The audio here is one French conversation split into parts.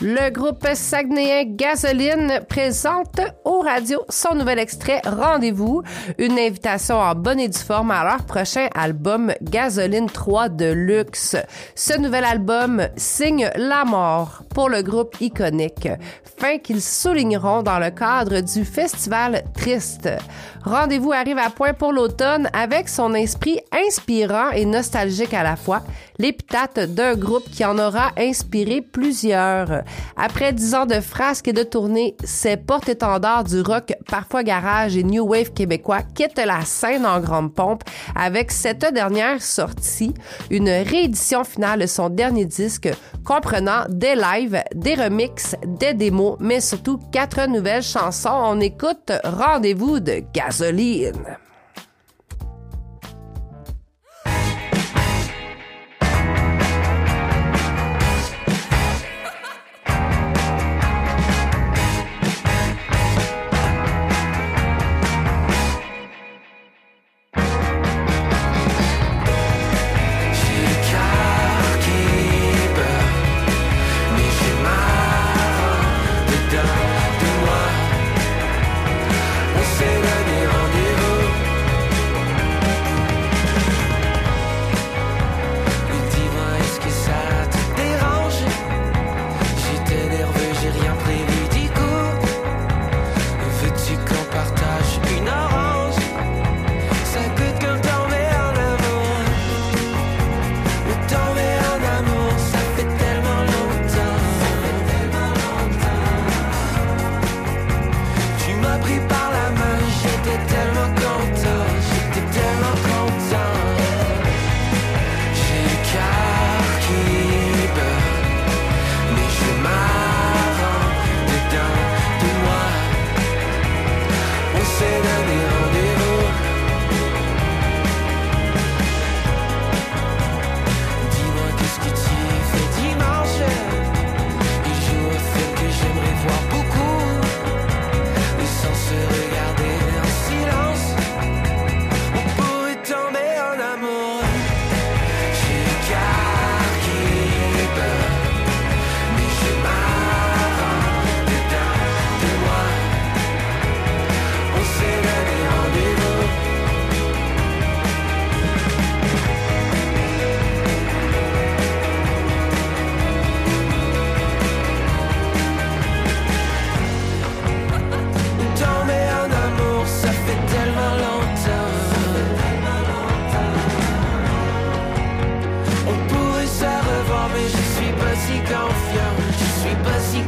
Le groupe saguenéen Gasoline présente au radio son nouvel extrait Rendez-vous, une invitation en bonne et due forme à leur prochain album Gasoline 3 de luxe. Ce nouvel album signe la mort pour le groupe iconique, fin qu'ils souligneront dans le cadre du festival Triste. Rendez-vous arrive à point pour l'automne avec son esprit inspirant et nostalgique à la fois, l'épithète d'un groupe qui en aura inspiré plusieurs. Après dix ans de frasques et de tournées, ces porte-étendards du rock, parfois garage et new wave québécois quittent la scène en grande pompe avec cette dernière sortie, une réédition finale de son dernier disque comprenant des lives, des remixes, des démos, mais surtout quatre nouvelles chansons. On écoute Rendez-vous de Gasoline.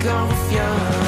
confiance.